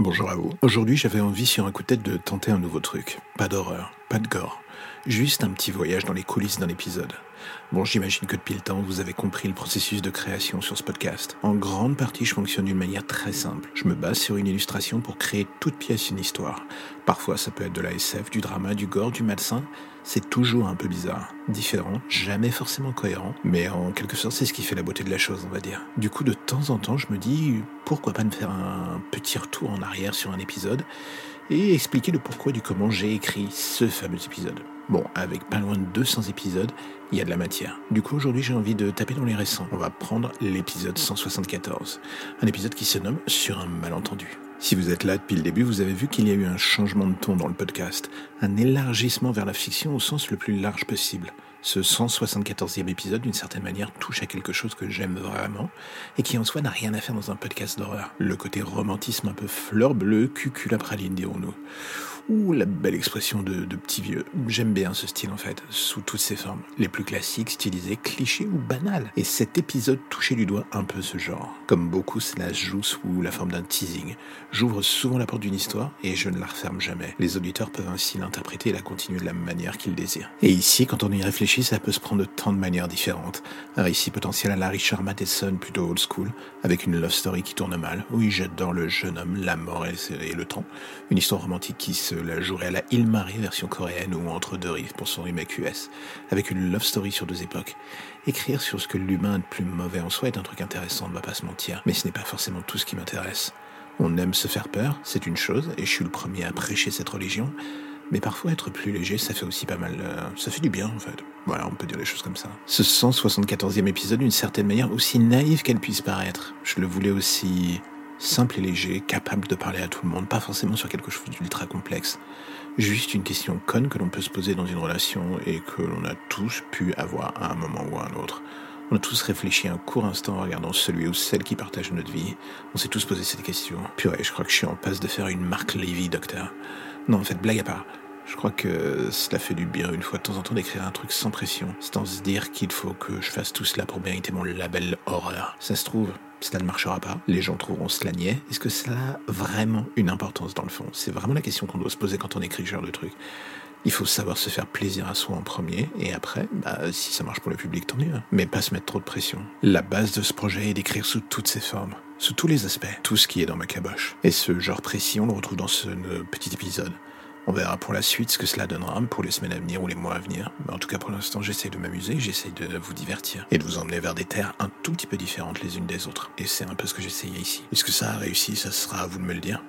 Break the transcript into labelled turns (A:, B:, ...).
A: Bonjour à vous. Aujourd'hui, j'avais envie sur un coup de tête de tenter un nouveau truc. Pas d'horreur, pas de gore. Juste un petit voyage dans les coulisses d'un épisode. Bon, j'imagine que depuis le temps, vous avez compris le processus de création sur ce podcast. En grande partie, je fonctionne d'une manière très simple. Je me base sur une illustration pour créer toute pièce une histoire. Parfois, ça peut être de la SF, du drama, du gore, du malsain. C'est toujours un peu bizarre, différent, jamais forcément cohérent, mais en quelque sorte, c'est ce qui fait la beauté de la chose, on va dire. Du coup, de temps en temps, je me dis, pourquoi pas me faire un petit retour en arrière sur un épisode et expliquer le pourquoi du comment j'ai écrit ce fameux épisode. Bon, avec pas loin de 200 épisodes, il y a de la matière. Du coup, aujourd'hui, j'ai envie de taper dans les récents. On va prendre l'épisode 174. Un épisode qui se nomme Sur un malentendu. Si vous êtes là depuis le début, vous avez vu qu'il y a eu un changement de ton dans le podcast. Un élargissement vers la fiction au sens le plus large possible. Ce 174e épisode, d'une certaine manière, touche à quelque chose que j'aime vraiment et qui en soi n'a rien à faire dans un podcast d'horreur. Le côté romantisme un peu fleur bleue, cuculapraline, dirons-nous. Ouh, la belle expression de, de petit vieux. J'aime bien ce style en fait, sous toutes ses formes. Les plus classiques, stylisés, clichés ou banals. Et cet épisode touchait du doigt un peu ce genre. Comme beaucoup, cela se joue sous la forme d'un teasing. J'ouvre souvent la porte d'une histoire et je ne la referme jamais. Les auditeurs peuvent ainsi l'interpréter et la continuer de la manière qu'ils désirent. Et ici, quand on y réfléchit, ça peut se prendre de tant de manières différentes. Un récit potentiel à la Richard Matheson, plutôt old school, avec une love story qui tourne mal, jette dans le jeune homme la mort et le temps. Une histoire romantique qui se la jouerait à la Il-Marie version coréenne ou entre deux rives pour son remake US, avec une love story sur deux époques. Écrire sur ce que l'humain a de plus mauvais en soi est un truc intéressant, on ne va pas se mentir, mais ce n'est pas forcément tout ce qui m'intéresse. On aime se faire peur, c'est une chose, et je suis le premier à prêcher cette religion, mais parfois être plus léger, ça fait aussi pas mal... Euh, ça fait du bien en fait. Voilà, on peut dire les choses comme ça. Ce 174e épisode, d'une certaine manière, aussi naïf qu'elle puisse paraître, je le voulais aussi simple et léger, capable de parler à tout le monde, pas forcément sur quelque chose d'ultra complexe. Juste une question conne que l'on peut se poser dans une relation et que l'on a tous pu avoir à un moment ou à un autre. On a tous réfléchi un court instant en regardant celui ou celle qui partage notre vie. On s'est tous posé cette question. Purée, je crois que je suis en passe de faire une marque Levy, docteur. Non, en fait, blague à part. Je crois que cela fait du bien une fois de temps en temps d'écrire un truc sans pression, sans se dire qu'il faut que je fasse tout cela pour mériter mon label horreur. Ça se trouve, cela ne marchera pas, les gens trouveront cela niais. Est-ce que cela a vraiment une importance dans le fond? C'est vraiment la question qu'on doit se poser quand on écrit ce genre de truc. Il faut savoir se faire plaisir à soi en premier, et après, bah, si ça marche pour le public, tant mieux. Mais pas se mettre trop de pression. La base de ce projet est d'écrire sous toutes ses formes, sous tous les aspects, tout ce qui est dans ma caboche. Et ce genre précis, on le retrouve dans ce petit épisode. On verra pour la suite ce que cela donnera pour les semaines à venir ou les mois à venir. Mais en tout cas, pour l'instant, j'essaie de m'amuser, j'essaie de vous divertir et de vous emmener vers des terres un tout petit peu différentes les unes des autres. Et c'est un peu ce que j'essayais ici. Est-ce que ça a réussi Ça sera à vous de me le dire.